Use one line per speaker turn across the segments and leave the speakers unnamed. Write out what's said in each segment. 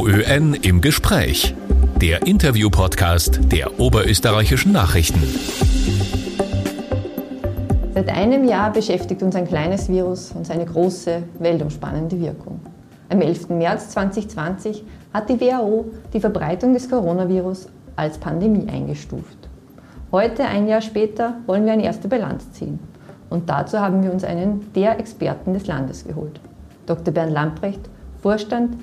OÖN im Gespräch. Der Interview-Podcast der Oberösterreichischen Nachrichten.
Seit einem Jahr beschäftigt uns ein kleines Virus und seine große, weltumspannende Wirkung. Am 11. März 2020 hat die WHO die Verbreitung des Coronavirus als Pandemie eingestuft. Heute, ein Jahr später, wollen wir eine erste Bilanz ziehen. Und dazu haben wir uns einen der Experten des Landes geholt. Dr. Bernd Lamprecht, Vorstand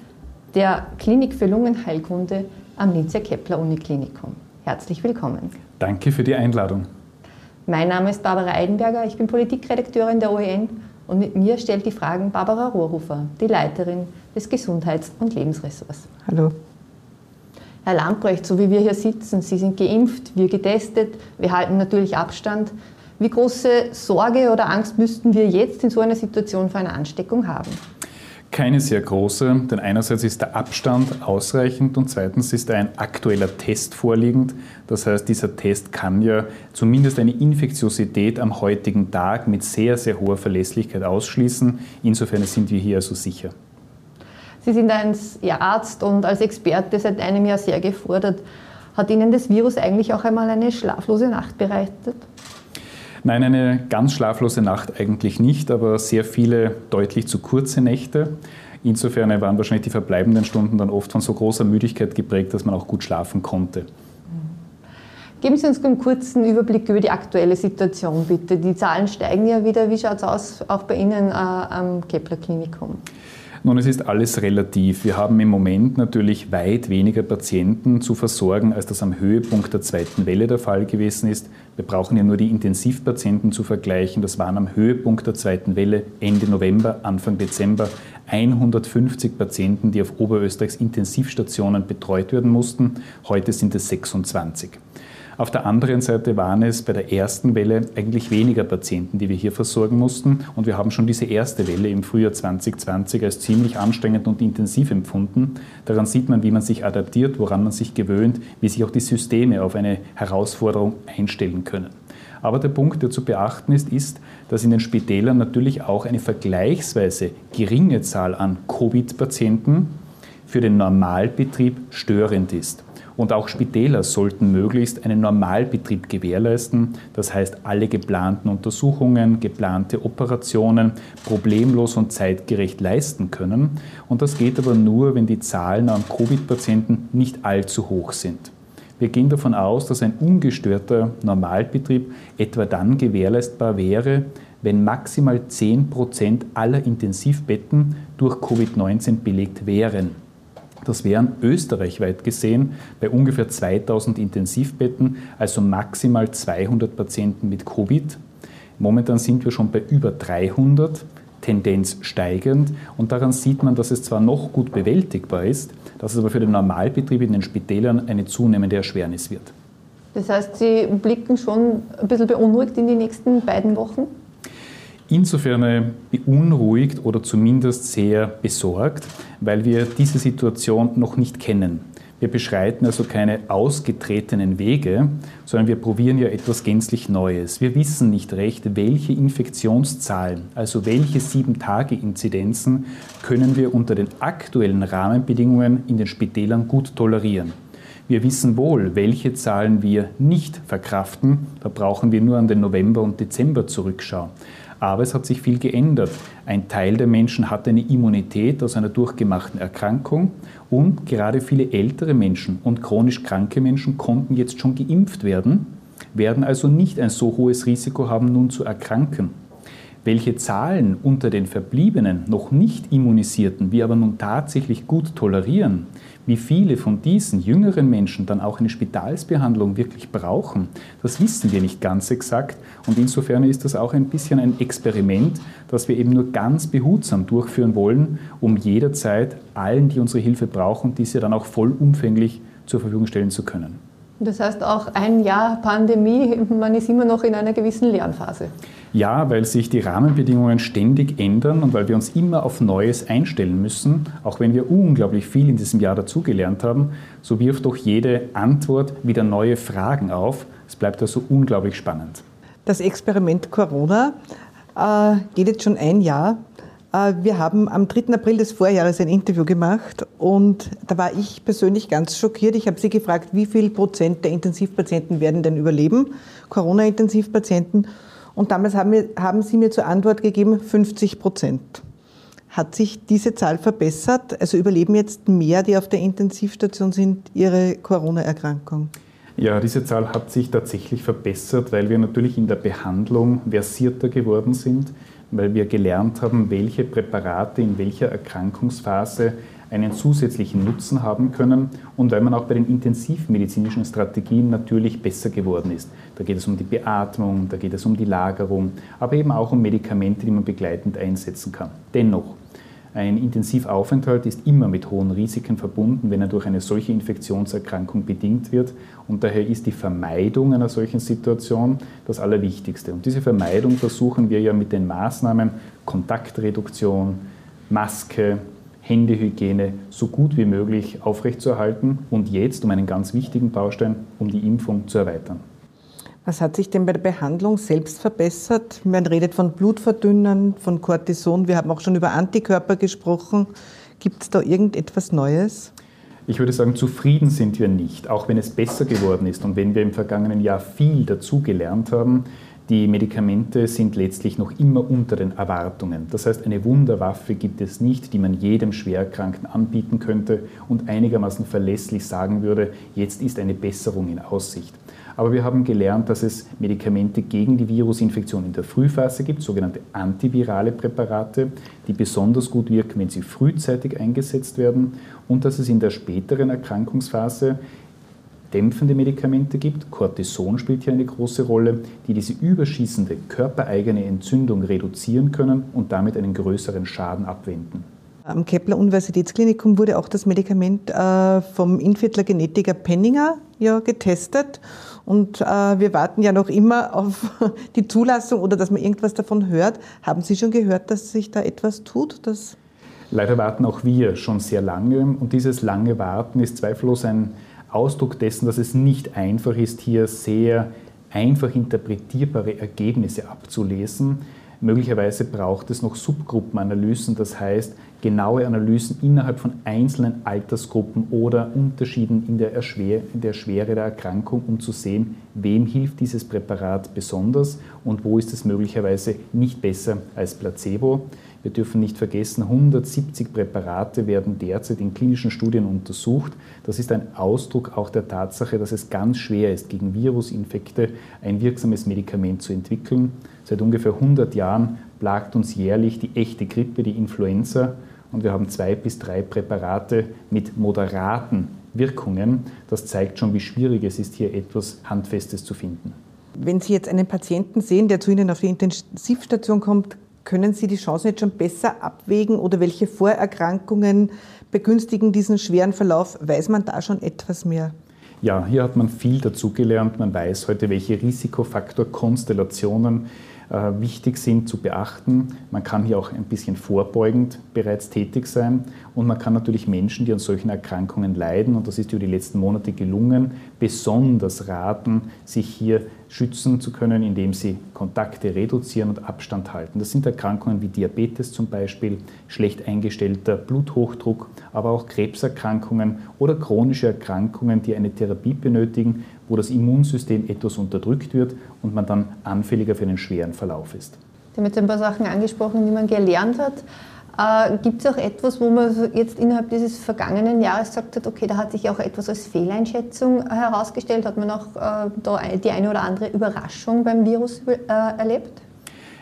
der Klinik für Lungenheilkunde am Linzer Kepler Uniklinikum. Herzlich willkommen.
Danke für die Einladung.
Mein Name ist Barbara Eidenberger, ich bin Politikredakteurin der OEN und mit mir stellt die Fragen Barbara Rohrhofer, die Leiterin des Gesundheits- und Lebensressorts.
Hallo.
Herr Lamprecht, so wie wir hier sitzen, Sie sind geimpft, wir getestet, wir halten natürlich Abstand. Wie große Sorge oder Angst müssten wir jetzt in so einer Situation vor einer Ansteckung haben?
Keine sehr große, denn einerseits ist der Abstand ausreichend und zweitens ist ein aktueller Test vorliegend. Das heißt, dieser Test kann ja zumindest eine Infektiosität am heutigen Tag mit sehr, sehr hoher Verlässlichkeit ausschließen. Insofern sind wir hier also sicher.
Sie sind als Arzt und als Experte seit einem Jahr sehr gefordert. Hat Ihnen das Virus eigentlich auch einmal eine schlaflose Nacht bereitet?
Nein, eine ganz schlaflose Nacht eigentlich nicht, aber sehr viele deutlich zu kurze Nächte. Insofern waren wahrscheinlich die verbleibenden Stunden dann oft von so großer Müdigkeit geprägt, dass man auch gut schlafen konnte.
Geben Sie uns einen kurzen Überblick über die aktuelle Situation, bitte. Die Zahlen steigen ja wieder. Wie schaut es aus, auch bei Ihnen äh, am Kepler Klinikum?
Nun, es ist alles relativ. Wir haben im Moment natürlich weit weniger Patienten zu versorgen, als das am Höhepunkt der zweiten Welle der Fall gewesen ist. Wir brauchen ja nur die Intensivpatienten zu vergleichen. Das waren am Höhepunkt der zweiten Welle Ende November, Anfang Dezember 150 Patienten, die auf Oberösterreichs Intensivstationen betreut werden mussten. Heute sind es 26. Auf der anderen Seite waren es bei der ersten Welle eigentlich weniger Patienten, die wir hier versorgen mussten. Und wir haben schon diese erste Welle im Frühjahr 2020 als ziemlich anstrengend und intensiv empfunden. Daran sieht man, wie man sich adaptiert, woran man sich gewöhnt, wie sich auch die Systeme auf eine Herausforderung einstellen können. Aber der Punkt, der zu beachten ist, ist, dass in den Spitälern natürlich auch eine vergleichsweise geringe Zahl an Covid-Patienten für den Normalbetrieb störend ist. Und auch Spitäler sollten möglichst einen Normalbetrieb gewährleisten. Das heißt, alle geplanten Untersuchungen, geplante Operationen problemlos und zeitgerecht leisten können. Und das geht aber nur, wenn die Zahlen an Covid-Patienten nicht allzu hoch sind. Wir gehen davon aus, dass ein ungestörter Normalbetrieb etwa dann gewährleistbar wäre, wenn maximal 10 Prozent aller Intensivbetten durch Covid-19 belegt wären. Das wären österreichweit gesehen bei ungefähr 2000 Intensivbetten, also maximal 200 Patienten mit Covid. Momentan sind wir schon bei über 300, Tendenz steigend. Und daran sieht man, dass es zwar noch gut bewältigbar ist, dass es aber für den Normalbetrieb in den Spitälern eine zunehmende Erschwernis wird.
Das heißt, Sie blicken schon ein bisschen beunruhigt in die nächsten beiden Wochen?
Insofern beunruhigt oder zumindest sehr besorgt, weil wir diese Situation noch nicht kennen. Wir beschreiten also keine ausgetretenen Wege, sondern wir probieren ja etwas gänzlich Neues. Wir wissen nicht recht, welche Infektionszahlen, also welche Sieben-Tage-Inzidenzen können wir unter den aktuellen Rahmenbedingungen in den Spitälern gut tolerieren. Wir wissen wohl, welche Zahlen wir nicht verkraften. Da brauchen wir nur an den November und Dezember zurückschauen. Aber es hat sich viel geändert. Ein Teil der Menschen hat eine Immunität aus einer durchgemachten Erkrankung und gerade viele ältere Menschen und chronisch kranke Menschen konnten jetzt schon geimpft werden, werden also nicht ein so hohes Risiko haben, nun zu erkranken. Welche Zahlen unter den Verbliebenen, noch nicht immunisierten, wir aber nun tatsächlich gut tolerieren, wie viele von diesen jüngeren Menschen dann auch eine Spitalsbehandlung wirklich brauchen, das wissen wir nicht ganz exakt. Und insofern ist das auch ein bisschen ein Experiment, das wir eben nur ganz behutsam durchführen wollen, um jederzeit allen, die unsere Hilfe brauchen, diese dann auch vollumfänglich zur Verfügung stellen zu können.
Das heißt auch ein Jahr Pandemie, man ist immer noch in einer gewissen Lernphase.
Ja, weil sich die Rahmenbedingungen ständig ändern und weil wir uns immer auf Neues einstellen müssen. Auch wenn wir unglaublich viel in diesem Jahr dazugelernt haben, so wirft doch jede Antwort wieder neue Fragen auf. Es bleibt also unglaublich spannend.
Das Experiment Corona äh, geht jetzt schon ein Jahr. Äh, wir haben am 3. April des Vorjahres ein Interview gemacht und da war ich persönlich ganz schockiert. Ich habe Sie gefragt, wie viel Prozent der Intensivpatienten werden denn überleben, Corona-Intensivpatienten. Und damals haben, wir, haben Sie mir zur Antwort gegeben, 50 Prozent. Hat sich diese Zahl verbessert? Also überleben jetzt mehr, die auf der Intensivstation sind, ihre Corona-Erkrankung?
Ja, diese Zahl hat sich tatsächlich verbessert, weil wir natürlich in der Behandlung versierter geworden sind weil wir gelernt haben, welche Präparate in welcher Erkrankungsphase einen zusätzlichen Nutzen haben können und weil man auch bei den intensivmedizinischen Strategien natürlich besser geworden ist. Da geht es um die Beatmung, da geht es um die Lagerung, aber eben auch um Medikamente, die man begleitend einsetzen kann. Dennoch, ein Intensivaufenthalt ist immer mit hohen Risiken verbunden, wenn er durch eine solche Infektionserkrankung bedingt wird. Und daher ist die Vermeidung einer solchen Situation das Allerwichtigste. Und diese Vermeidung versuchen wir ja mit den Maßnahmen Kontaktreduktion, Maske, Händehygiene so gut wie möglich aufrechtzuerhalten und jetzt, um einen ganz wichtigen Baustein, um die Impfung zu erweitern.
Was hat sich denn bei der Behandlung selbst verbessert? Man redet von Blutverdünnern, von Cortison. Wir haben auch schon über Antikörper gesprochen. Gibt es da irgendetwas Neues?
Ich würde sagen, zufrieden sind wir nicht, auch wenn es besser geworden ist und wenn wir im vergangenen Jahr viel dazugelernt haben. Die Medikamente sind letztlich noch immer unter den Erwartungen. Das heißt, eine Wunderwaffe gibt es nicht, die man jedem Schwerkranken anbieten könnte und einigermaßen verlässlich sagen würde, jetzt ist eine Besserung in Aussicht. Aber wir haben gelernt, dass es Medikamente gegen die Virusinfektion in der Frühphase gibt, sogenannte antivirale Präparate, die besonders gut wirken, wenn sie frühzeitig eingesetzt werden und dass es in der späteren Erkrankungsphase dämpfende Medikamente gibt. Cortison spielt hier eine große Rolle, die diese überschießende körpereigene Entzündung reduzieren können und damit einen größeren Schaden abwenden.
Am Kepler Universitätsklinikum wurde auch das Medikament äh, vom Inviertler Genetiker Penninger ja getestet und äh, wir warten ja noch immer auf die Zulassung oder dass man irgendwas davon hört. Haben Sie schon gehört, dass sich da etwas tut?
Leider warten auch wir schon sehr lange. Und dieses lange Warten ist zweifellos ein Ausdruck dessen, dass es nicht einfach ist, hier sehr einfach interpretierbare Ergebnisse abzulesen. Möglicherweise braucht es noch Subgruppenanalysen, das heißt genaue Analysen innerhalb von einzelnen Altersgruppen oder Unterschieden in der, Erschwer in der Schwere der Erkrankung, um zu sehen, wem hilft dieses Präparat besonders und wo ist es möglicherweise nicht besser als Placebo. Wir dürfen nicht vergessen, 170 Präparate werden derzeit in klinischen Studien untersucht. Das ist ein Ausdruck auch der Tatsache, dass es ganz schwer ist, gegen Virusinfekte ein wirksames Medikament zu entwickeln. Seit ungefähr 100 Jahren plagt uns jährlich die echte Grippe, die Influenza. Und wir haben zwei bis drei Präparate mit moderaten Wirkungen. Das zeigt schon, wie schwierig es ist, hier etwas Handfestes zu finden.
Wenn Sie jetzt einen Patienten sehen, der zu Ihnen auf die Intensivstation kommt, können Sie die Chancen jetzt schon besser abwägen oder welche Vorerkrankungen begünstigen diesen schweren Verlauf? Weiß man da schon etwas mehr?
Ja, hier hat man viel dazugelernt. Man weiß heute, welche Risikofaktorkonstellationen wichtig sind zu beachten. Man kann hier auch ein bisschen vorbeugend bereits tätig sein und man kann natürlich Menschen, die an solchen Erkrankungen leiden, und das ist über die letzten Monate gelungen, besonders raten, sich hier schützen zu können, indem sie Kontakte reduzieren und Abstand halten. Das sind Erkrankungen wie Diabetes zum Beispiel, schlecht eingestellter Bluthochdruck, aber auch Krebserkrankungen oder chronische Erkrankungen, die eine Therapie benötigen, wo das Immunsystem etwas unterdrückt wird und man dann anfälliger für einen schweren Verlauf ist.
Sie haben jetzt ein paar Sachen angesprochen, die man gelernt hat. Äh, Gibt es auch etwas, wo man jetzt innerhalb dieses vergangenen Jahres gesagt hat, okay, da hat sich auch etwas als Fehleinschätzung herausgestellt? Hat man auch äh, da die eine oder andere Überraschung beim Virus äh, erlebt?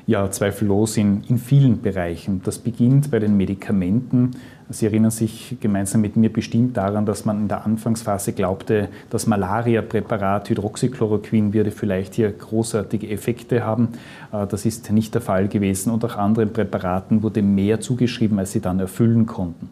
Ja, zweifellos in, in vielen Bereichen. Das beginnt bei den Medikamenten. Sie erinnern sich gemeinsam mit mir bestimmt daran, dass man in der Anfangsphase glaubte, das Malaria-Präparat Hydroxychloroquin würde vielleicht hier großartige Effekte haben. Äh, das ist nicht der Fall gewesen und auch anderen Präparaten wurde mehr zugeschrieben, als sie dann erfüllen konnten.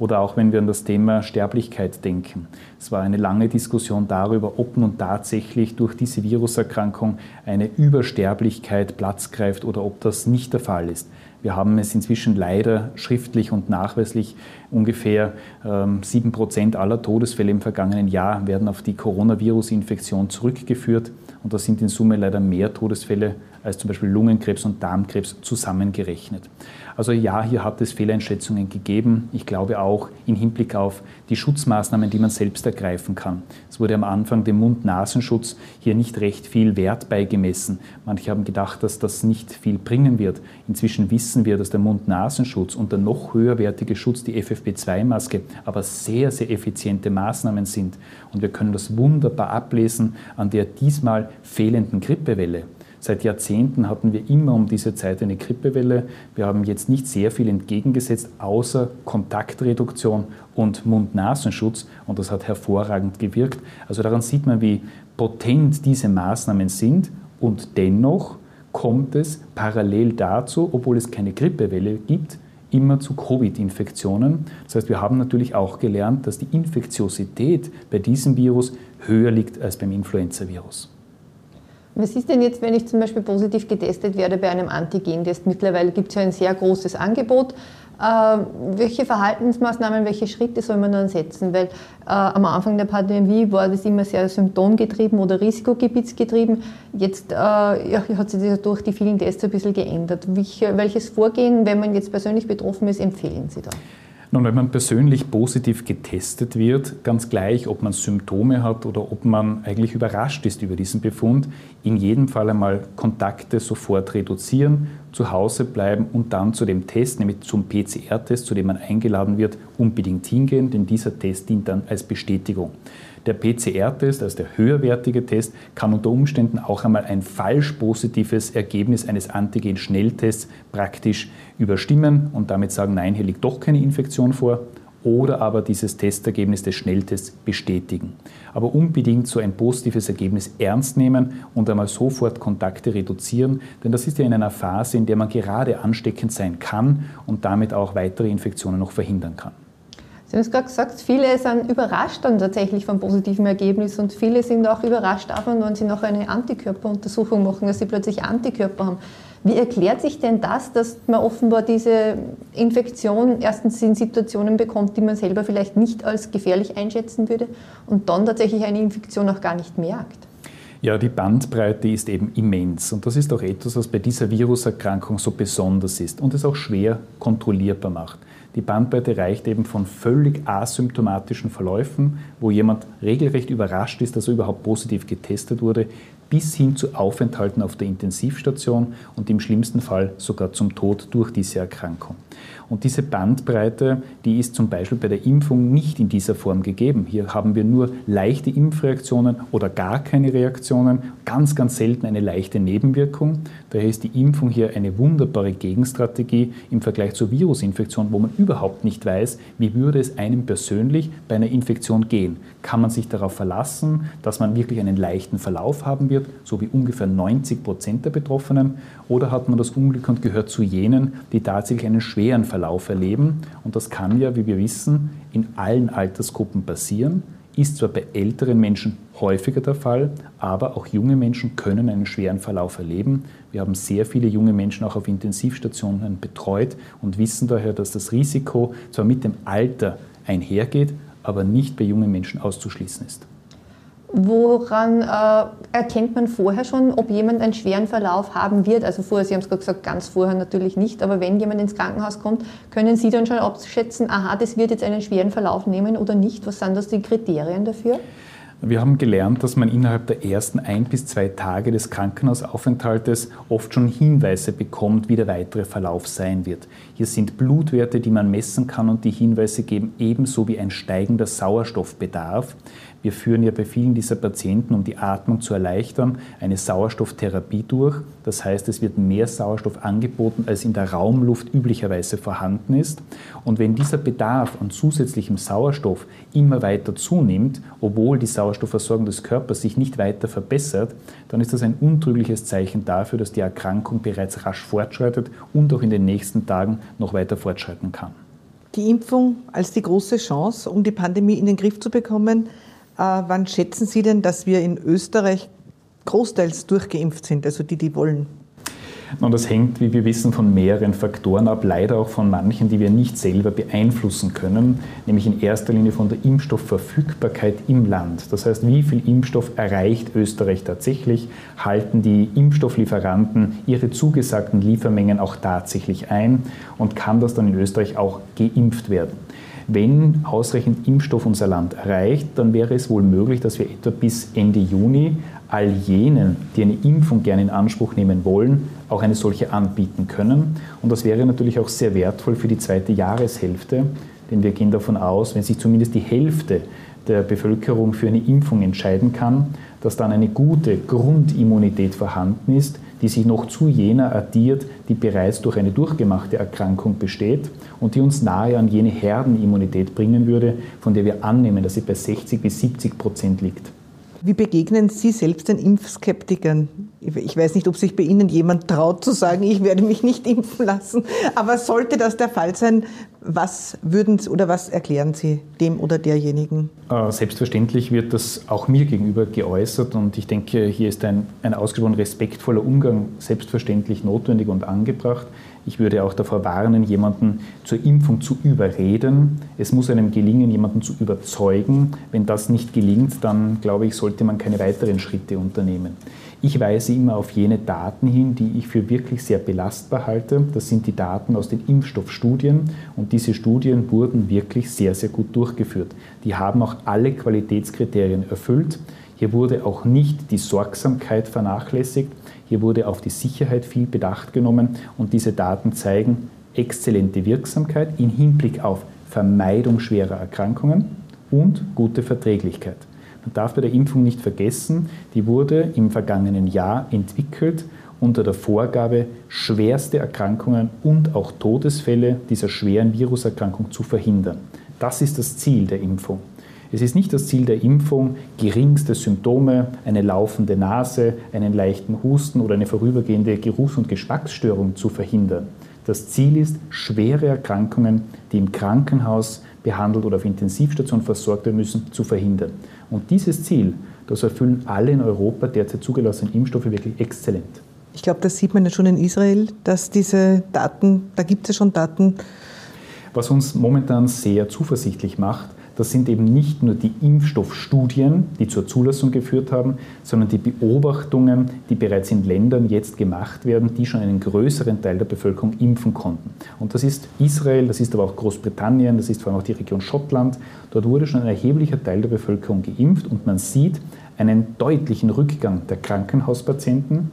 Oder auch wenn wir an das Thema Sterblichkeit denken. Es war eine lange Diskussion darüber, ob nun tatsächlich durch diese Viruserkrankung eine Übersterblichkeit Platz greift oder ob das nicht der Fall ist. Wir haben es inzwischen leider schriftlich und nachweislich ungefähr ähm, sieben Prozent aller Todesfälle im vergangenen Jahr werden auf die Coronavirus-Infektion zurückgeführt. Und das sind in Summe leider mehr Todesfälle als zum Beispiel Lungenkrebs und Darmkrebs zusammengerechnet. Also ja, hier hat es Fehleinschätzungen gegeben. Ich glaube auch im Hinblick auf die Schutzmaßnahmen, die man selbst ergreifen kann. Es wurde am Anfang dem Mund-Nasenschutz hier nicht recht viel Wert beigemessen. Manche haben gedacht, dass das nicht viel bringen wird. Inzwischen wissen wir, dass der Mund-Nasenschutz und der noch höherwertige Schutz, die FFP2-Maske, aber sehr, sehr effiziente Maßnahmen sind. Und wir können das wunderbar ablesen an der diesmal fehlenden Grippewelle. Seit Jahrzehnten hatten wir immer um diese Zeit eine Grippewelle. Wir haben jetzt nicht sehr viel entgegengesetzt, außer Kontaktreduktion und Mund-Nasenschutz. Und das hat hervorragend gewirkt. Also daran sieht man, wie potent diese Maßnahmen sind. Und dennoch kommt es parallel dazu, obwohl es keine Grippewelle gibt, immer zu Covid-Infektionen. Das heißt, wir haben natürlich auch gelernt, dass die Infektiosität bei diesem Virus höher liegt als beim Influenza-Virus.
Was ist denn jetzt, wenn ich zum Beispiel positiv getestet werde bei einem Antigentest? Mittlerweile gibt es ja ein sehr großes Angebot. Äh, welche Verhaltensmaßnahmen, welche Schritte soll man dann setzen? Weil äh, am Anfang der Pandemie war das immer sehr symptomgetrieben oder risikogebietsgetrieben. Jetzt äh, ja, hat sich das durch die vielen Tests ein bisschen geändert. Welche, welches Vorgehen, wenn man jetzt persönlich betroffen ist, empfehlen Sie da?
Nun, wenn man persönlich positiv getestet wird, ganz gleich, ob man Symptome hat oder ob man eigentlich überrascht ist über diesen Befund, in jedem Fall einmal Kontakte sofort reduzieren, zu Hause bleiben und dann zu dem Test, nämlich zum PCR-Test, zu dem man eingeladen wird, unbedingt hingehen, denn dieser Test dient dann als Bestätigung. Der PCR-Test, also der höherwertige Test, kann unter Umständen auch einmal ein falsch positives Ergebnis eines Antigen-Schnelltests praktisch überstimmen und damit sagen, nein, hier liegt doch keine Infektion vor oder aber dieses Testergebnis des Schnelltests bestätigen. Aber unbedingt so ein positives Ergebnis ernst nehmen und einmal sofort Kontakte reduzieren, denn das ist ja in einer Phase, in der man gerade ansteckend sein kann und damit auch weitere Infektionen noch verhindern kann.
Sie haben es gerade gesagt, viele sind überrascht dann tatsächlich vom positiven Ergebnis und viele sind auch überrascht davon, wenn sie noch eine Antikörperuntersuchung machen, dass sie plötzlich Antikörper haben. Wie erklärt sich denn das, dass man offenbar diese Infektion erstens in Situationen bekommt, die man selber vielleicht nicht als gefährlich einschätzen würde und dann tatsächlich eine Infektion auch gar nicht merkt?
Ja, die Bandbreite ist eben immens und das ist auch etwas, was bei dieser Viruserkrankung so besonders ist und es auch schwer kontrollierbar macht. Die Bandbreite reicht eben von völlig asymptomatischen Verläufen, wo jemand regelrecht überrascht ist, dass er überhaupt positiv getestet wurde, bis hin zu Aufenthalten auf der Intensivstation und im schlimmsten Fall sogar zum Tod durch diese Erkrankung. Und diese Bandbreite, die ist zum Beispiel bei der Impfung nicht in dieser Form gegeben. Hier haben wir nur leichte Impfreaktionen oder gar keine Reaktionen, ganz, ganz selten eine leichte Nebenwirkung. Daher ist die Impfung hier eine wunderbare Gegenstrategie im Vergleich zur Virusinfektion, wo man überhaupt nicht weiß, wie würde es einem persönlich bei einer Infektion gehen. Kann man sich darauf verlassen, dass man wirklich einen leichten Verlauf haben wird, so wie ungefähr 90 Prozent der Betroffenen, oder hat man das Unglück und gehört zu jenen, die tatsächlich einen schweren Verlauf erleben? Und das kann ja, wie wir wissen, in allen Altersgruppen passieren ist zwar bei älteren Menschen häufiger der Fall, aber auch junge Menschen können einen schweren Verlauf erleben. Wir haben sehr viele junge Menschen auch auf Intensivstationen betreut und wissen daher, dass das Risiko zwar mit dem Alter einhergeht, aber nicht bei jungen Menschen auszuschließen ist.
Woran äh, erkennt man vorher schon, ob jemand einen schweren Verlauf haben wird? Also vorher, Sie haben es gerade gesagt, ganz vorher natürlich nicht, aber wenn jemand ins Krankenhaus kommt, können Sie dann schon abschätzen, aha, das wird jetzt einen schweren Verlauf nehmen oder nicht? Was sind das die Kriterien dafür?
Wir haben gelernt, dass man innerhalb der ersten ein bis zwei Tage des Krankenhausaufenthaltes oft schon Hinweise bekommt, wie der weitere Verlauf sein wird. Hier sind Blutwerte, die man messen kann und die Hinweise geben, ebenso wie ein steigender Sauerstoffbedarf. Wir führen ja bei vielen dieser Patienten, um die Atmung zu erleichtern, eine Sauerstofftherapie durch. Das heißt, es wird mehr Sauerstoff angeboten, als in der Raumluft üblicherweise vorhanden ist. Und wenn dieser Bedarf an zusätzlichem Sauerstoff immer weiter zunimmt, obwohl die Sauerstoffversorgung des Körpers sich nicht weiter verbessert, dann ist das ein untrügliches Zeichen dafür, dass die Erkrankung bereits rasch fortschreitet und auch in den nächsten Tagen noch weiter fortschreiten kann.
Die Impfung als die große Chance, um die Pandemie in den Griff zu bekommen, wann schätzen Sie denn, dass wir in Österreich großteils durchgeimpft sind, also die, die wollen?
Und das hängt, wie wir wissen, von mehreren Faktoren ab, leider auch von manchen, die wir nicht selber beeinflussen können, nämlich in erster Linie von der Impfstoffverfügbarkeit im Land. Das heißt, wie viel Impfstoff erreicht Österreich tatsächlich? Halten die Impfstofflieferanten ihre zugesagten Liefermengen auch tatsächlich ein? Und kann das dann in Österreich auch geimpft werden? Wenn ausreichend Impfstoff unser Land erreicht, dann wäre es wohl möglich, dass wir etwa bis Ende Juni all jenen, die eine Impfung gerne in Anspruch nehmen wollen, auch eine solche anbieten können. Und das wäre natürlich auch sehr wertvoll für die zweite Jahreshälfte, denn wir gehen davon aus, wenn sich zumindest die Hälfte der Bevölkerung für eine Impfung entscheiden kann, dass dann eine gute Grundimmunität vorhanden ist, die sich noch zu jener addiert, die bereits durch eine durchgemachte Erkrankung besteht und die uns nahe an jene Herdenimmunität bringen würde, von der wir annehmen, dass sie bei 60 bis 70 Prozent liegt.
Wie begegnen Sie selbst den Impfskeptikern? Ich weiß nicht, ob sich bei Ihnen jemand traut zu sagen, ich werde mich nicht impfen lassen. Aber sollte das der Fall sein, was würden Sie oder was erklären Sie dem oder derjenigen?
Äh, selbstverständlich wird das auch mir gegenüber geäußert und ich denke, hier ist ein, ein ausgesprochen respektvoller Umgang selbstverständlich notwendig und angebracht. Ich würde auch davor warnen, jemanden zur Impfung zu überreden. Es muss einem gelingen, jemanden zu überzeugen. Wenn das nicht gelingt, dann glaube ich, sollte man keine weiteren Schritte unternehmen. Ich weise immer auf jene Daten hin, die ich für wirklich sehr belastbar halte. Das sind die Daten aus den Impfstoffstudien und diese Studien wurden wirklich sehr, sehr gut durchgeführt. Die haben auch alle Qualitätskriterien erfüllt. Hier wurde auch nicht die Sorgsamkeit vernachlässigt. Hier wurde auf die Sicherheit viel Bedacht genommen und diese Daten zeigen exzellente Wirksamkeit im Hinblick auf Vermeidung schwerer Erkrankungen und gute Verträglichkeit. Man darf bei der Impfung nicht vergessen, die wurde im vergangenen Jahr entwickelt unter der Vorgabe, schwerste Erkrankungen und auch Todesfälle dieser schweren Viruserkrankung zu verhindern. Das ist das Ziel der Impfung. Es ist nicht das Ziel der Impfung, geringste Symptome, eine laufende Nase, einen leichten Husten oder eine vorübergehende Geruchs- und Geschmacksstörung zu verhindern. Das Ziel ist, schwere Erkrankungen, die im Krankenhaus behandelt oder auf Intensivstation versorgt werden müssen, zu verhindern. Und dieses Ziel, das erfüllen alle in Europa derzeit zugelassenen Impfstoffe wirklich exzellent.
Ich glaube, das sieht man ja schon in Israel, dass diese Daten, da gibt es ja schon Daten.
Was uns momentan sehr zuversichtlich macht, das sind eben nicht nur die Impfstoffstudien, die zur Zulassung geführt haben, sondern die Beobachtungen, die bereits in Ländern jetzt gemacht werden, die schon einen größeren Teil der Bevölkerung impfen konnten. Und das ist Israel, das ist aber auch Großbritannien, das ist vor allem auch die Region Schottland. Dort wurde schon ein erheblicher Teil der Bevölkerung geimpft und man sieht einen deutlichen Rückgang der Krankenhauspatienten,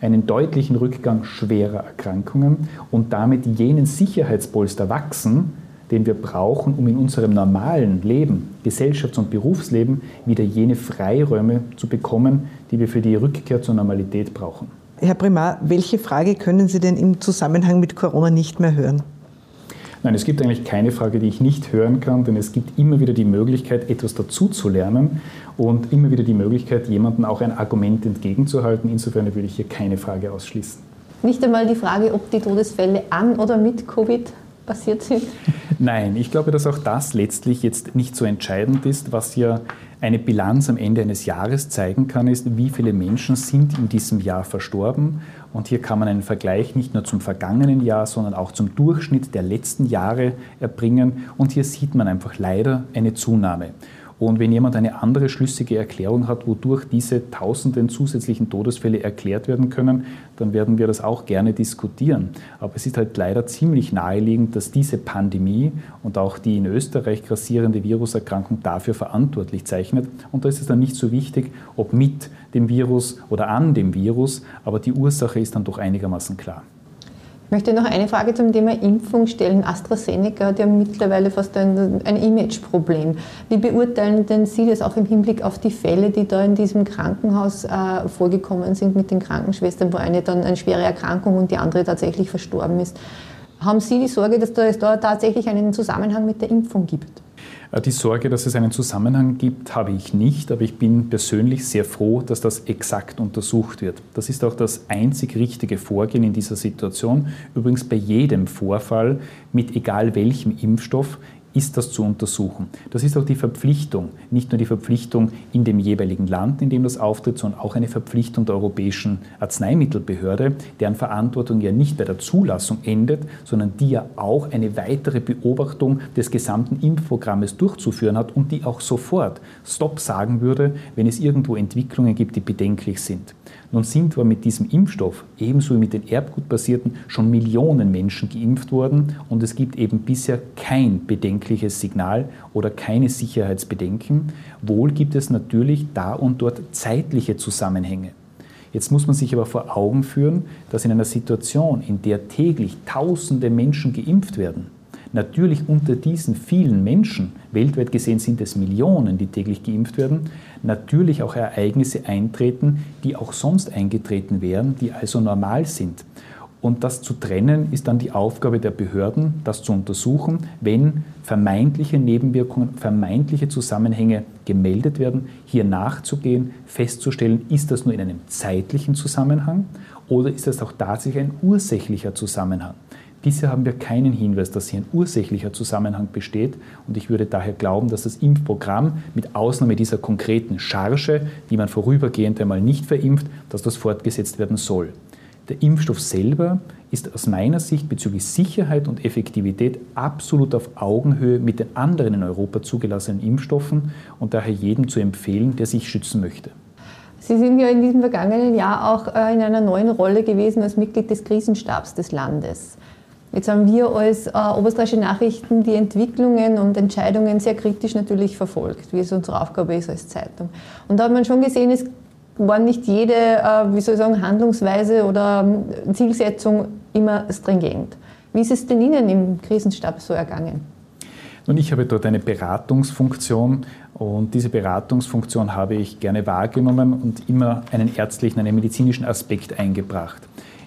einen deutlichen Rückgang schwerer Erkrankungen und damit jenen Sicherheitspolster wachsen, den wir brauchen, um in unserem normalen Leben, Gesellschafts- und Berufsleben wieder jene Freiräume zu bekommen, die wir für die Rückkehr zur Normalität brauchen.
Herr Primar, welche Frage können Sie denn im Zusammenhang mit Corona nicht mehr hören?
Nein, es gibt eigentlich keine Frage, die ich nicht hören kann, denn es gibt immer wieder die Möglichkeit, etwas dazu zu lernen und immer wieder die Möglichkeit, jemandem auch ein Argument entgegenzuhalten. Insofern würde ich hier keine Frage ausschließen.
Nicht einmal die Frage, ob die Todesfälle an oder mit Covid passiert sind?
Nein, ich glaube, dass auch das letztlich jetzt nicht so entscheidend ist. Was ja eine Bilanz am Ende eines Jahres zeigen kann, ist, wie viele Menschen sind in diesem Jahr verstorben. Und hier kann man einen Vergleich nicht nur zum vergangenen Jahr, sondern auch zum Durchschnitt der letzten Jahre erbringen. Und hier sieht man einfach leider eine Zunahme. Und wenn jemand eine andere schlüssige Erklärung hat, wodurch diese tausenden zusätzlichen Todesfälle erklärt werden können, dann werden wir das auch gerne diskutieren. Aber es ist halt leider ziemlich naheliegend, dass diese Pandemie und auch die in Österreich grassierende Viruserkrankung dafür verantwortlich zeichnet. Und da ist es dann nicht so wichtig, ob mit dem Virus oder an dem Virus, aber die Ursache ist dann doch einigermaßen klar.
Ich möchte noch eine Frage zum Thema Impfung stellen. AstraZeneca hat ja mittlerweile fast ein, ein Imageproblem. Wie beurteilen denn Sie das auch im Hinblick auf die Fälle, die da in diesem Krankenhaus äh, vorgekommen sind mit den Krankenschwestern, wo eine dann eine schwere Erkrankung und die andere tatsächlich verstorben ist? Haben Sie die Sorge, dass da es da tatsächlich einen Zusammenhang mit der Impfung gibt?
Äh, die Sorge, dass es einen Zusammenhang gibt, habe ich nicht, aber ich bin persönlich sehr froh, dass das exakt untersucht wird. Das ist auch das einzig richtige Vorgehen in dieser Situation. Übrigens bei jedem Vorfall mit egal welchem Impfstoff ist das zu untersuchen. Das ist auch die Verpflichtung, nicht nur die Verpflichtung in dem jeweiligen Land, in dem das auftritt, sondern auch eine Verpflichtung der Europäischen Arzneimittelbehörde, deren Verantwortung ja nicht bei der Zulassung endet, sondern die ja auch eine weitere Beobachtung des gesamten Impfprogrammes durchzuführen hat und die auch sofort Stopp sagen würde, wenn es irgendwo Entwicklungen gibt, die bedenklich sind. Nun sind wir mit diesem Impfstoff, ebenso wie mit den erbgutbasierten, schon Millionen Menschen geimpft worden und es gibt eben bisher kein bedenkliches Signal oder keine Sicherheitsbedenken. Wohl gibt es natürlich da und dort zeitliche Zusammenhänge. Jetzt muss man sich aber vor Augen führen, dass in einer Situation, in der täglich Tausende Menschen geimpft werden, natürlich unter diesen vielen Menschen, weltweit gesehen sind es Millionen, die täglich geimpft werden, natürlich auch Ereignisse eintreten, die auch sonst eingetreten wären, die also normal sind. Und das zu trennen ist dann die Aufgabe der Behörden, das zu untersuchen, wenn vermeintliche Nebenwirkungen, vermeintliche Zusammenhänge gemeldet werden, hier nachzugehen, festzustellen, ist das nur in einem zeitlichen Zusammenhang oder ist das auch tatsächlich ein ursächlicher Zusammenhang. Bisher haben wir keinen Hinweis, dass hier ein ursächlicher Zusammenhang besteht und ich würde daher glauben, dass das Impfprogramm mit Ausnahme dieser konkreten Charge, die man vorübergehend einmal nicht verimpft, dass das fortgesetzt werden soll. Der Impfstoff selber ist aus meiner Sicht bezüglich Sicherheit und Effektivität absolut auf Augenhöhe mit den anderen in Europa zugelassenen Impfstoffen und daher jedem zu empfehlen, der sich schützen möchte.
Sie sind ja in diesem vergangenen Jahr auch äh, in einer neuen Rolle gewesen als Mitglied des Krisenstabs des Landes. Jetzt haben wir als äh, Oberstdeutsche Nachrichten die Entwicklungen und Entscheidungen sehr kritisch natürlich verfolgt, wie es unsere Aufgabe ist als Zeitung. Und da hat man schon gesehen, es war nicht jede, äh, wie soll ich sagen, Handlungsweise oder ähm, Zielsetzung immer stringent. Wie ist es denn Ihnen im Krisenstab so ergangen?
Nun, ich habe dort eine Beratungsfunktion und diese Beratungsfunktion habe ich gerne wahrgenommen und immer einen ärztlichen, einen medizinischen Aspekt eingebracht.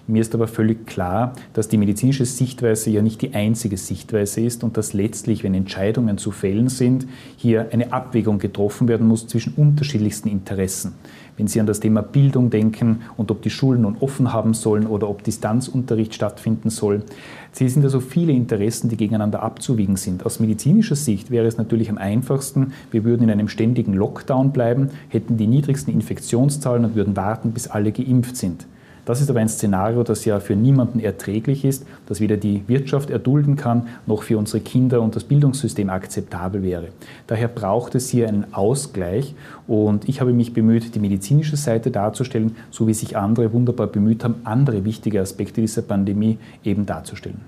Mir ist aber völlig klar, dass die medizinische Sichtweise ja nicht die einzige Sichtweise ist und dass letztlich, wenn Entscheidungen zu fällen sind, hier eine Abwägung getroffen werden muss zwischen unterschiedlichsten Interessen. Wenn Sie an das Thema Bildung denken und ob die Schulen nun offen haben sollen oder ob Distanzunterricht stattfinden soll. Sie sind also viele Interessen, die gegeneinander abzuwiegen sind. Aus medizinischer Sicht wäre es natürlich am einfachsten, wir würden in einem ständigen Lockdown bleiben, hätten die niedrigsten Infektionszahlen und würden warten, bis alle geimpft sind. Das ist aber ein Szenario, das ja für niemanden erträglich ist, das weder die Wirtschaft erdulden kann, noch für unsere Kinder und das Bildungssystem akzeptabel wäre. Daher braucht es hier einen Ausgleich und ich habe mich bemüht, die medizinische Seite darzustellen, so wie sich andere wunderbar bemüht haben, andere wichtige Aspekte dieser Pandemie eben darzustellen.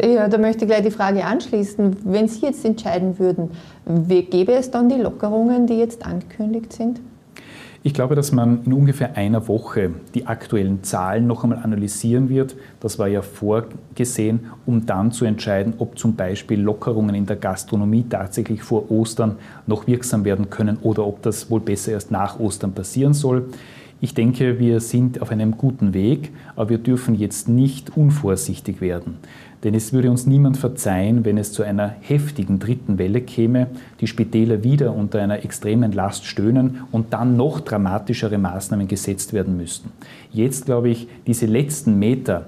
Ja, da möchte ich gleich die Frage anschließen. Wenn Sie jetzt entscheiden würden, gäbe es dann die Lockerungen, die jetzt angekündigt sind?
Ich glaube, dass man in ungefähr einer Woche die aktuellen Zahlen noch einmal analysieren wird. Das war ja vorgesehen, um dann zu entscheiden, ob zum Beispiel Lockerungen in der Gastronomie tatsächlich vor Ostern noch wirksam werden können oder ob das wohl besser erst nach Ostern passieren soll. Ich denke, wir sind auf einem guten Weg, aber wir dürfen jetzt nicht unvorsichtig werden. Denn es würde uns niemand verzeihen, wenn es zu einer heftigen dritten Welle käme, die Spitäler wieder unter einer extremen Last stöhnen und dann noch dramatischere Maßnahmen gesetzt werden müssten. Jetzt glaube ich, diese letzten Meter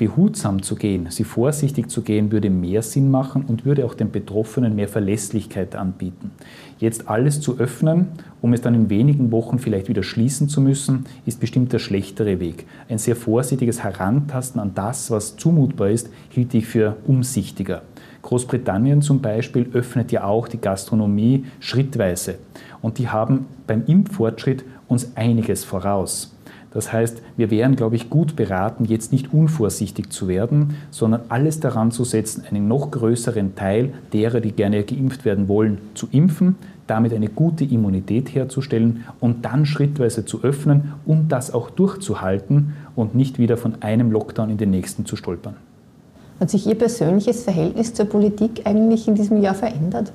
behutsam zu gehen, sie vorsichtig zu gehen, würde mehr Sinn machen und würde auch den Betroffenen mehr Verlässlichkeit anbieten. Jetzt alles zu öffnen, um es dann in wenigen Wochen vielleicht wieder schließen zu müssen, ist bestimmt der schlechtere Weg. Ein sehr vorsichtiges Herantasten an das, was zumutbar ist, hielt ich für umsichtiger. Großbritannien zum Beispiel öffnet ja auch die Gastronomie schrittweise. Und die haben beim Impffortschritt uns einiges voraus. Das heißt, wir wären, glaube ich, gut beraten, jetzt nicht unvorsichtig zu werden, sondern alles daran zu setzen, einen noch größeren Teil derer, die gerne geimpft werden wollen, zu impfen, damit eine gute Immunität herzustellen und dann schrittweise zu öffnen, um das auch durchzuhalten und nicht wieder von einem Lockdown in den nächsten zu stolpern.
Hat sich Ihr persönliches Verhältnis zur Politik eigentlich in diesem Jahr verändert?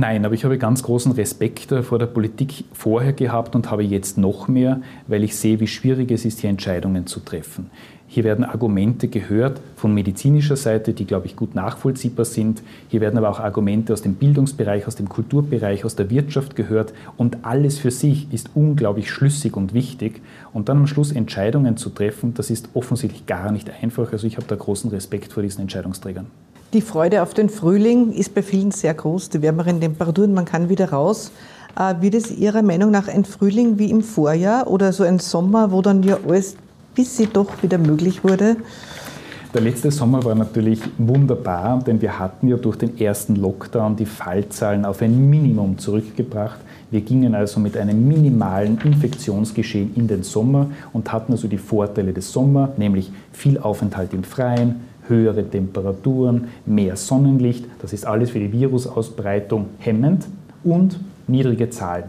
Nein, aber ich habe ganz großen Respekt vor der Politik vorher gehabt und habe jetzt noch mehr, weil ich sehe, wie schwierig es ist, hier Entscheidungen zu treffen. Hier werden Argumente gehört von medizinischer Seite, die, glaube ich, gut nachvollziehbar sind. Hier werden aber auch Argumente aus dem Bildungsbereich, aus dem Kulturbereich, aus der Wirtschaft gehört. Und alles für sich ist unglaublich schlüssig und wichtig. Und dann am Schluss Entscheidungen zu treffen, das ist offensichtlich gar nicht einfach. Also ich habe da großen Respekt vor diesen Entscheidungsträgern.
Die Freude auf den Frühling ist bei vielen sehr groß. Die wärmeren Temperaturen, man kann wieder raus. Äh, wird es Ihrer Meinung nach ein Frühling wie im Vorjahr oder so ein Sommer, wo dann ja alles bis sie doch wieder möglich wurde?
Der letzte Sommer war natürlich wunderbar, denn wir hatten ja durch den ersten Lockdown die Fallzahlen auf ein Minimum zurückgebracht. Wir gingen also mit einem minimalen Infektionsgeschehen in den Sommer und hatten also die Vorteile des Sommers, nämlich viel Aufenthalt im Freien, höhere Temperaturen, mehr Sonnenlicht. Das ist alles für die Virusausbreitung hemmend und niedrige Zahlen.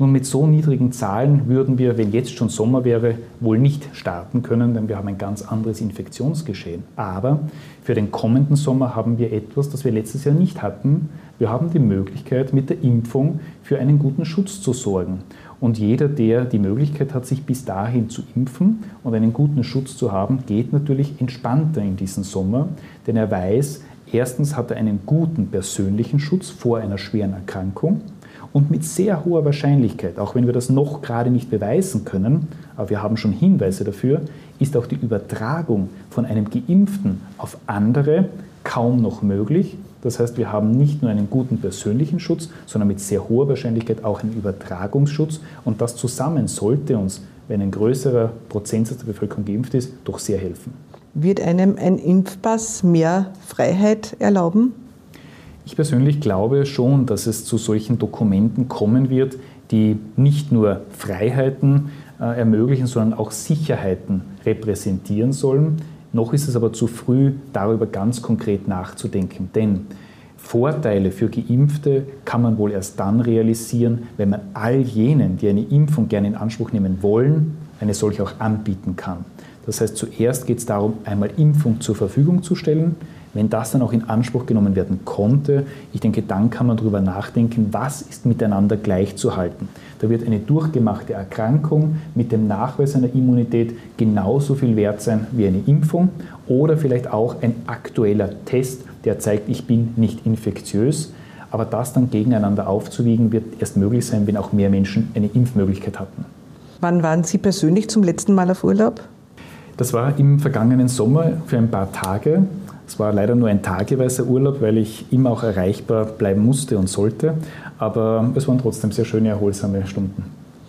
Nun, mit so niedrigen Zahlen würden wir, wenn jetzt schon Sommer wäre, wohl nicht starten können, denn wir haben ein ganz anderes Infektionsgeschehen. Aber für den kommenden Sommer haben wir etwas, das wir letztes Jahr nicht hatten. Wir haben die Möglichkeit, mit der Impfung für einen guten Schutz zu sorgen. Und jeder, der die Möglichkeit hat, sich bis dahin zu impfen und einen guten Schutz zu haben, geht natürlich entspannter in diesen Sommer, denn er weiß, erstens hat er einen guten persönlichen Schutz vor einer schweren Erkrankung und mit sehr hoher Wahrscheinlichkeit, auch wenn wir das noch gerade nicht beweisen können, aber wir haben schon Hinweise dafür, ist auch die Übertragung von einem Geimpften auf andere kaum noch möglich. Das heißt, wir haben nicht nur einen guten persönlichen Schutz, sondern mit sehr hoher Wahrscheinlichkeit auch einen Übertragungsschutz. Und das zusammen sollte uns, wenn ein größerer Prozentsatz der Bevölkerung geimpft ist, doch sehr helfen.
Wird einem ein Impfpass mehr Freiheit erlauben?
Ich persönlich glaube schon, dass es zu solchen Dokumenten kommen wird, die nicht nur Freiheiten äh, ermöglichen, sondern auch Sicherheiten repräsentieren sollen. Noch ist es aber zu früh, darüber ganz konkret nachzudenken, denn Vorteile für Geimpfte kann man wohl erst dann realisieren, wenn man all jenen, die eine Impfung gerne in Anspruch nehmen wollen, eine solche auch anbieten kann. Das heißt, zuerst geht es darum, einmal Impfung zur Verfügung zu stellen. Wenn das dann auch in Anspruch genommen werden konnte, ich denke, dann kann man darüber nachdenken, was ist miteinander gleichzuhalten. Da wird eine durchgemachte Erkrankung mit dem Nachweis einer Immunität genauso viel wert sein wie eine Impfung oder vielleicht auch ein aktueller Test, der zeigt, ich bin nicht infektiös. Aber das dann gegeneinander aufzuwiegen, wird erst möglich sein, wenn auch mehr Menschen eine Impfmöglichkeit hatten.
Wann waren Sie persönlich zum letzten Mal auf Urlaub?
Das war im vergangenen Sommer für ein paar Tage. Es war leider nur ein tageweiser Urlaub, weil ich immer auch erreichbar bleiben musste und sollte. Aber es waren trotzdem sehr schöne, erholsame Stunden.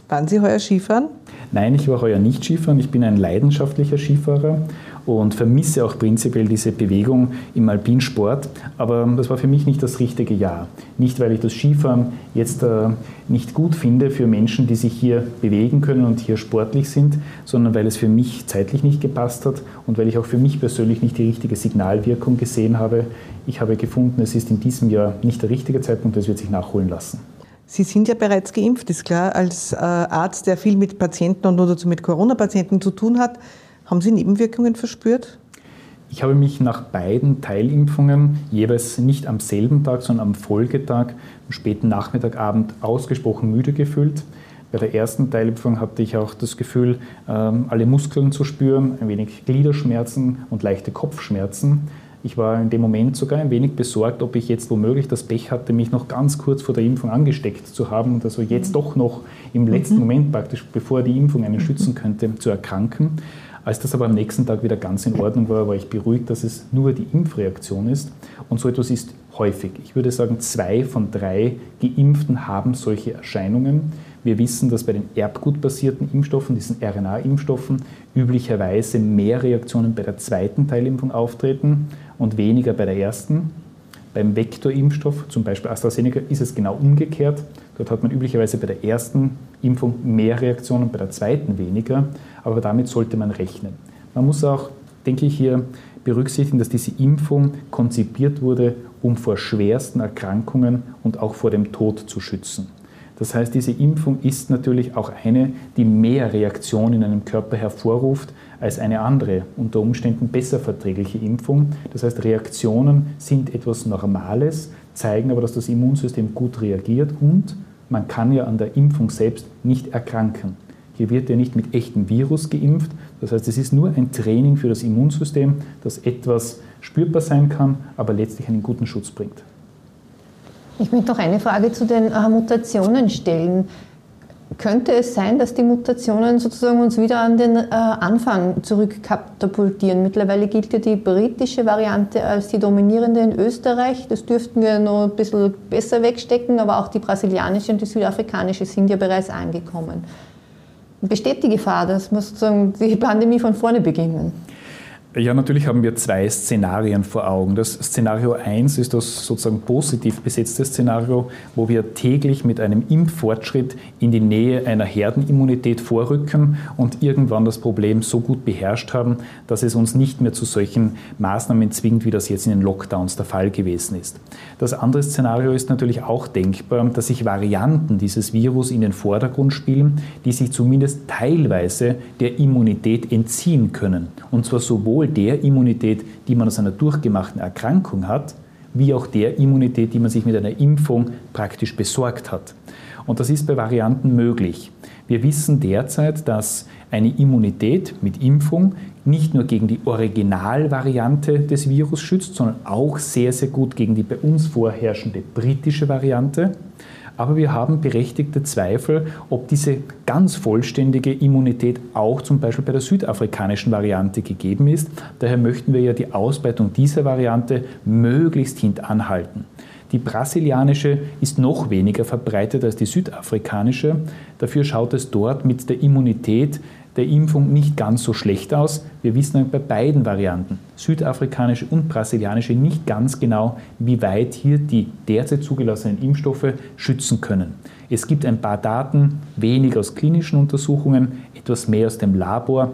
Waren Sie heuer Skifahren?
Nein, ich war heuer nicht Skifahren. Ich bin ein leidenschaftlicher Skifahrer und vermisse auch prinzipiell diese Bewegung im Alpinsport. Aber das war für mich nicht das richtige Jahr. Nicht, weil ich das Skifahren jetzt äh, nicht gut finde für Menschen, die sich hier bewegen können und hier sportlich sind, sondern weil es für mich zeitlich nicht gepasst hat und weil ich auch für mich persönlich nicht die richtige Signalwirkung gesehen habe. Ich habe gefunden, es ist in diesem Jahr nicht der richtige Zeitpunkt, es wird sich nachholen lassen.
Sie sind ja bereits geimpft, ist klar. Als äh, Arzt, der viel mit Patienten und oder mit Corona-Patienten zu tun hat, haben Sie Nebenwirkungen verspürt?
Ich habe mich nach beiden Teilimpfungen jeweils nicht am selben Tag, sondern am Folgetag, am späten Nachmittag, Abend ausgesprochen müde gefühlt. Bei der ersten Teilimpfung hatte ich auch das Gefühl, ähm, alle Muskeln zu spüren, ein wenig Gliederschmerzen und leichte Kopfschmerzen. Ich war in dem Moment sogar ein wenig besorgt, ob ich jetzt womöglich das Pech hatte, mich noch ganz kurz vor der Impfung angesteckt zu haben und also jetzt doch noch im letzten mhm. Moment praktisch, bevor die Impfung einen schützen könnte, zu erkranken. Als das aber am nächsten Tag wieder ganz in Ordnung war, war ich beruhigt, dass es nur die Impfreaktion ist. Und so etwas ist häufig. Ich würde sagen, zwei von drei Geimpften haben solche Erscheinungen. Wir wissen, dass bei den erbgutbasierten Impfstoffen, diesen RNA-Impfstoffen, üblicherweise mehr Reaktionen bei der zweiten Teilimpfung auftreten und weniger bei der ersten. Beim Vektorimpfstoff, zum Beispiel AstraZeneca, ist es genau umgekehrt. Dort hat man üblicherweise bei der ersten Impfung mehr Reaktionen, bei der zweiten weniger, aber damit sollte man rechnen. Man muss auch, denke ich, hier berücksichtigen, dass diese Impfung konzipiert wurde, um vor schwersten Erkrankungen und auch vor dem Tod zu schützen. Das heißt, diese Impfung ist natürlich auch eine, die mehr Reaktionen in einem Körper hervorruft als eine andere, unter Umständen besser verträgliche Impfung. Das heißt, Reaktionen sind etwas Normales, zeigen aber, dass das Immunsystem gut reagiert und man kann ja an der Impfung selbst nicht erkranken. Hier wird ja nicht mit echtem Virus geimpft. Das heißt, es ist nur ein Training für das Immunsystem, das etwas spürbar sein kann, aber letztlich einen guten Schutz bringt.
Ich möchte noch eine Frage zu den äh, Mutationen stellen. Könnte es sein, dass die Mutationen sozusagen uns wieder an den äh, Anfang zurückkatapultieren? Mittlerweile gilt ja die britische Variante als die dominierende in Österreich. Das dürften wir noch ein bisschen besser wegstecken, aber auch die brasilianische und die südafrikanische sind ja bereits angekommen. Besteht die Gefahr, dass wir sozusagen die Pandemie von vorne beginnen?
Ja, natürlich haben wir zwei Szenarien vor Augen. Das Szenario 1 ist das sozusagen positiv besetzte Szenario, wo wir täglich mit einem Impffortschritt in die Nähe einer Herdenimmunität vorrücken und irgendwann das Problem so gut beherrscht haben, dass es uns nicht mehr zu solchen Maßnahmen zwingt, wie das jetzt in den Lockdowns der Fall gewesen ist. Das andere Szenario ist natürlich auch denkbar, dass sich Varianten dieses Virus in den Vordergrund spielen, die sich zumindest teilweise der Immunität entziehen können. Und zwar sowohl sowohl der Immunität, die man aus einer durchgemachten Erkrankung hat, wie auch der Immunität, die man sich mit einer Impfung praktisch besorgt hat. Und das ist bei Varianten möglich. Wir wissen derzeit, dass eine Immunität mit Impfung nicht nur gegen die Originalvariante des Virus schützt, sondern auch sehr, sehr gut gegen die bei uns vorherrschende britische Variante. Aber wir haben berechtigte Zweifel, ob diese ganz vollständige Immunität auch zum Beispiel bei der südafrikanischen Variante gegeben ist. Daher möchten wir ja die Ausbreitung dieser Variante möglichst hintanhalten. Die brasilianische ist noch weniger verbreitet als die südafrikanische. Dafür schaut es dort mit der Immunität der Impfung nicht ganz so schlecht aus. Wir wissen bei beiden Varianten, südafrikanische und brasilianische, nicht ganz genau, wie weit hier die derzeit zugelassenen Impfstoffe schützen können. Es gibt ein paar Daten, wenig aus klinischen Untersuchungen, etwas mehr aus dem Labor.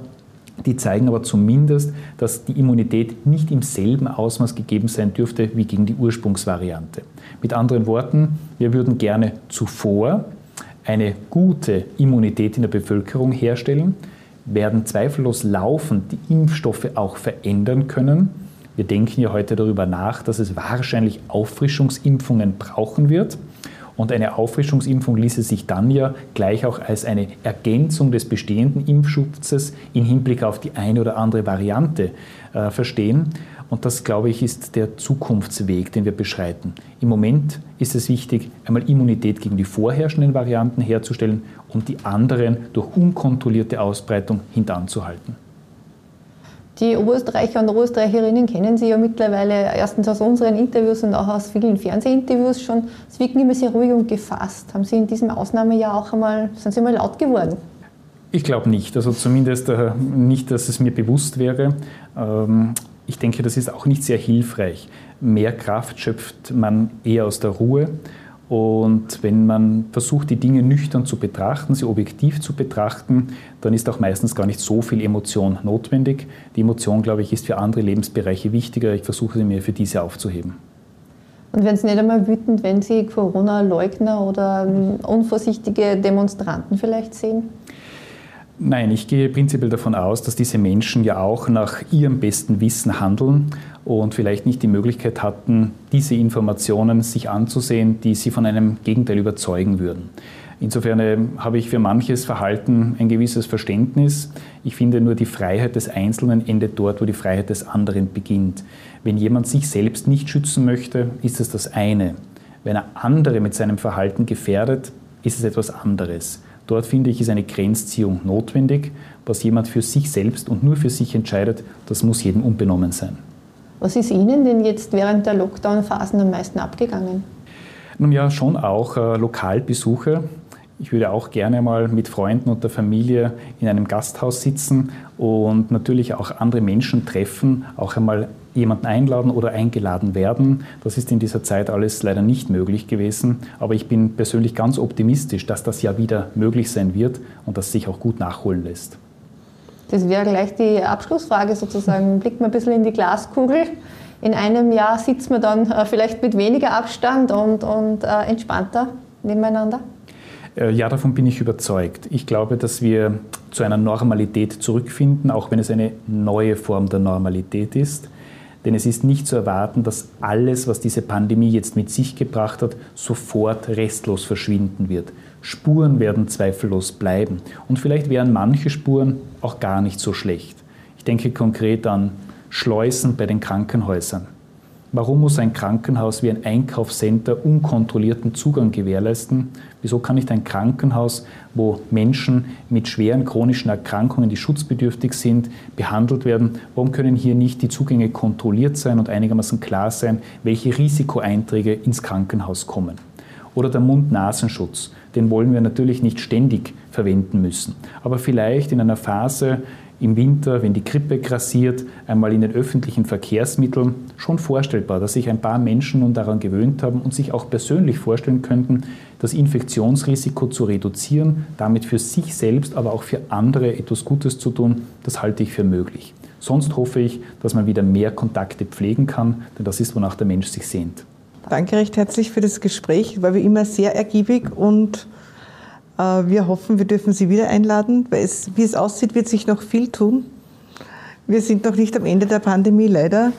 Die zeigen aber zumindest, dass die Immunität nicht im selben Ausmaß gegeben sein dürfte wie gegen die Ursprungsvariante. Mit anderen Worten, wir würden gerne zuvor eine gute Immunität in der Bevölkerung herstellen, werden zweifellos laufend die Impfstoffe auch verändern können. Wir denken ja heute darüber nach, dass es wahrscheinlich Auffrischungsimpfungen brauchen wird. Und eine Auffrischungsimpfung ließe sich dann ja gleich auch als eine Ergänzung des bestehenden Impfschutzes im Hinblick auf die eine oder andere Variante äh, verstehen. Und das, glaube ich, ist der Zukunftsweg, den wir beschreiten. Im Moment ist es wichtig, einmal Immunität gegen die vorherrschenden Varianten herzustellen und die anderen durch unkontrollierte Ausbreitung hintanzuhalten.
Die Oberösterreicher und Oberösterreicherinnen kennen Sie ja mittlerweile erstens aus unseren Interviews und auch aus vielen Fernsehinterviews schon. Sie wirken immer sehr ruhig und gefasst. Haben Sie in diesem Ausnahmejahr auch einmal, sind Sie mal laut geworden?
Ich glaube nicht. Also zumindest äh, nicht, dass es mir bewusst wäre. Ich denke, das ist auch nicht sehr hilfreich. Mehr Kraft schöpft man eher aus der Ruhe. Und wenn man versucht, die Dinge nüchtern zu betrachten, sie objektiv zu betrachten, dann ist auch meistens gar nicht so viel Emotion notwendig. Die Emotion, glaube ich, ist für andere Lebensbereiche wichtiger. Ich versuche sie mir für diese aufzuheben.
Und werden Sie nicht einmal wütend, wenn Sie Corona-Leugner oder ähm, unvorsichtige Demonstranten vielleicht sehen?
Nein, ich gehe prinzipiell davon aus, dass diese Menschen ja auch nach ihrem besten Wissen handeln und vielleicht nicht die Möglichkeit hatten, diese Informationen sich anzusehen, die sie von einem Gegenteil überzeugen würden. Insofern äh, habe ich für manches Verhalten ein gewisses Verständnis. Ich finde nur, die Freiheit des Einzelnen endet dort, wo die Freiheit des anderen beginnt. Wenn jemand sich selbst nicht schützen möchte, ist es das eine. Wenn er andere mit seinem Verhalten gefährdet, ist es etwas anderes. Dort finde ich, ist eine Grenzziehung notwendig. Was jemand für sich selbst und nur für sich entscheidet, das muss jedem unbenommen sein.
Was ist Ihnen denn jetzt während der Lockdown-Phasen am meisten abgegangen?
Nun ja, schon auch äh, Lokalbesuche. Ich würde auch gerne mal mit Freunden und der Familie in einem Gasthaus sitzen und natürlich auch andere Menschen treffen, auch einmal jemanden einladen oder eingeladen werden. Das ist in dieser Zeit alles leider nicht möglich gewesen. Aber ich bin persönlich ganz optimistisch, dass das ja wieder möglich sein wird und dass sich auch gut nachholen lässt.
Das wäre gleich die Abschlussfrage sozusagen. Blickt man ein bisschen in die Glaskugel. In einem Jahr sitzt man dann äh, vielleicht mit weniger Abstand und, und äh, entspannter nebeneinander?
Äh, ja, davon bin ich überzeugt. Ich glaube, dass wir zu einer Normalität zurückfinden, auch wenn es eine neue Form der Normalität ist. Denn es ist nicht zu erwarten, dass alles, was diese Pandemie jetzt mit sich gebracht hat, sofort restlos verschwinden wird. Spuren werden zweifellos bleiben. Und vielleicht wären manche Spuren auch gar nicht so schlecht. Ich denke konkret an Schleusen bei den Krankenhäusern. Warum muss ein Krankenhaus wie ein Einkaufscenter unkontrollierten Zugang gewährleisten? Wieso kann nicht ein Krankenhaus, wo Menschen mit schweren chronischen Erkrankungen, die schutzbedürftig sind, behandelt werden, warum können hier nicht die Zugänge kontrolliert sein und einigermaßen klar sein, welche Risikoeinträge ins Krankenhaus kommen? Oder der Mund-Nasenschutz, den wollen wir natürlich nicht ständig verwenden müssen, aber vielleicht in einer Phase, im Winter, wenn die Grippe grassiert, einmal in den öffentlichen Verkehrsmitteln schon vorstellbar, dass sich ein paar Menschen nun daran gewöhnt haben und sich auch persönlich vorstellen könnten, das Infektionsrisiko zu reduzieren, damit für sich selbst, aber auch für andere etwas Gutes zu tun, das halte ich für möglich. Sonst hoffe ich, dass man wieder mehr Kontakte pflegen kann, denn das ist, wonach der Mensch sich sehnt.
Danke recht herzlich für das Gespräch, war wie immer sehr ergiebig und äh, wir hoffen, wir dürfen Sie wieder einladen, weil es, wie es aussieht, wird sich noch viel tun. Wir sind noch nicht am Ende der Pandemie, leider.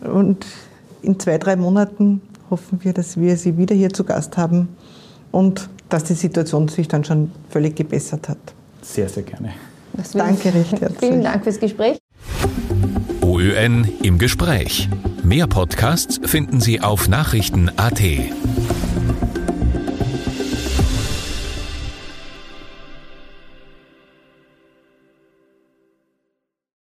Und in zwei, drei Monaten hoffen wir, dass wir Sie wieder hier zu Gast haben und dass die Situation sich dann schon völlig gebessert hat.
Sehr, sehr gerne.
Danke recht herzlich.
Vielen Dank fürs Gespräch.
OÖN im Gespräch. Mehr Podcasts finden Sie auf Nachrichten.at.